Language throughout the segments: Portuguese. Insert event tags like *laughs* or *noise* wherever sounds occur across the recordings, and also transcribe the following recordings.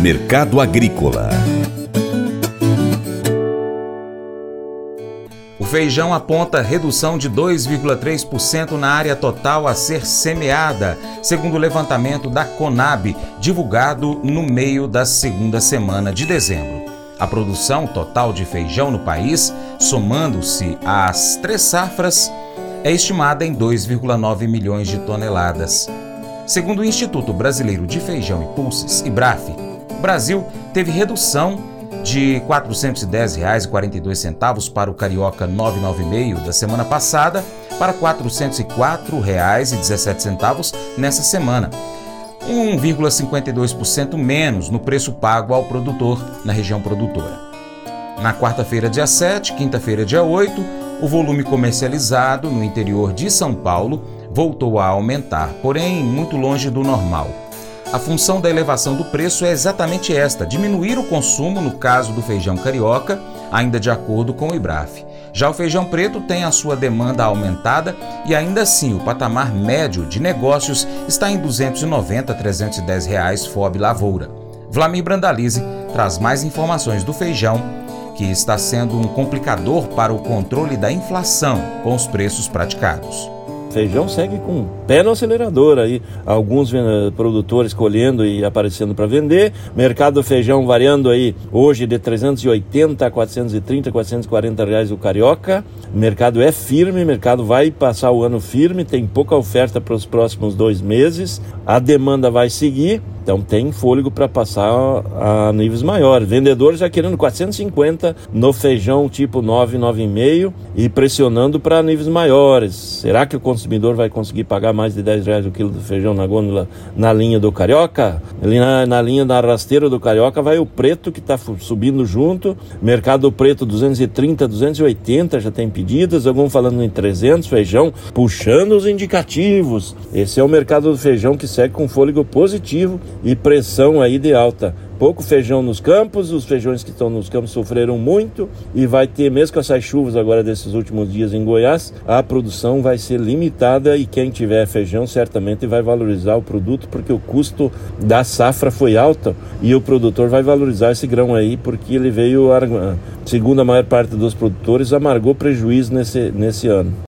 Mercado Agrícola O feijão aponta redução de 2,3% na área total a ser semeada, segundo o levantamento da Conab, divulgado no meio da segunda semana de dezembro. A produção total de feijão no país, somando-se às três safras, é estimada em 2,9 milhões de toneladas. Segundo o Instituto Brasileiro de Feijão e Pulses, IBRAF, o Brasil teve redução de R$ 410,42 para o Carioca 996 da semana passada para R$ 404,17 nessa semana. 1,52% menos no preço pago ao produtor na região produtora. Na quarta-feira, dia 7, quinta-feira, dia 8, o volume comercializado no interior de São Paulo voltou a aumentar, porém muito longe do normal. A função da elevação do preço é exatamente esta: diminuir o consumo no caso do feijão carioca, ainda de acordo com o IBRAF. Já o feijão preto tem a sua demanda aumentada e ainda assim o patamar médio de negócios está em R$ 290 a 310 reais FOB Lavoura. Vlamir Brandalize traz mais informações do feijão, que está sendo um complicador para o controle da inflação com os preços praticados. Feijão segue com pé no acelerador aí, alguns produtores colhendo e aparecendo para vender. Mercado do feijão variando aí hoje de 380 a 430, 440 reais o carioca. mercado é firme, mercado vai passar o ano firme, tem pouca oferta para os próximos dois meses. A demanda vai seguir. Então tem fôlego para passar a níveis maiores. Vendedores já querendo 450 no feijão tipo 9, 9,5 e pressionando para níveis maiores. Será que o consumidor vai conseguir pagar mais de 10 reais o quilo do feijão na gôndola na linha do Carioca? Ali na, na linha da rasteira do Carioca vai o preto que está subindo junto. Mercado preto 230, 280 já tem pedidas. Alguns falando em 300 feijão, puxando os indicativos. Esse é o mercado do feijão que segue com fôlego positivo e pressão aí de alta. Pouco feijão nos campos, os feijões que estão nos campos sofreram muito e vai ter, mesmo com essas chuvas agora desses últimos dias em Goiás, a produção vai ser limitada e quem tiver feijão certamente vai valorizar o produto porque o custo da safra foi alto e o produtor vai valorizar esse grão aí porque ele veio, segundo a maior parte dos produtores, amargou prejuízo nesse, nesse ano.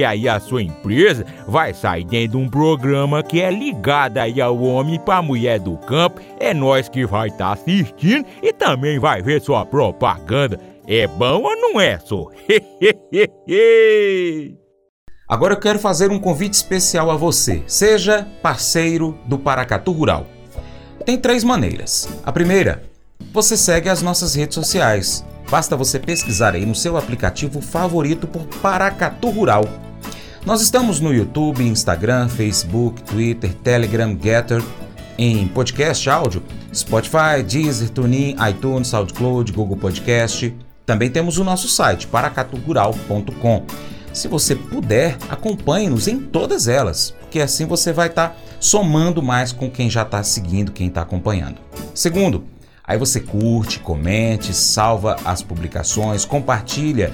porque aí a sua empresa vai sair dentro de um programa que é ligado aí ao homem para mulher do campo. É nós que vai estar tá assistindo e também vai ver sua propaganda. É bom ou não é, só? *laughs* Agora eu quero fazer um convite especial a você. Seja parceiro do Paracatu Rural. Tem três maneiras. A primeira, você segue as nossas redes sociais. Basta você pesquisar aí no seu aplicativo favorito por Paracatu Rural Nós estamos no YouTube, Instagram, Facebook, Twitter, Telegram, Getter, em podcast áudio, Spotify, Deezer, TuneIn, iTunes, SoundCloud, Google Podcast. Também temos o nosso site, paracatugural.com. Se você puder, acompanhe-nos em todas elas, porque assim você vai estar tá somando mais com quem já está seguindo, quem está acompanhando. Segundo, aí você curte, comente, salva as publicações, compartilha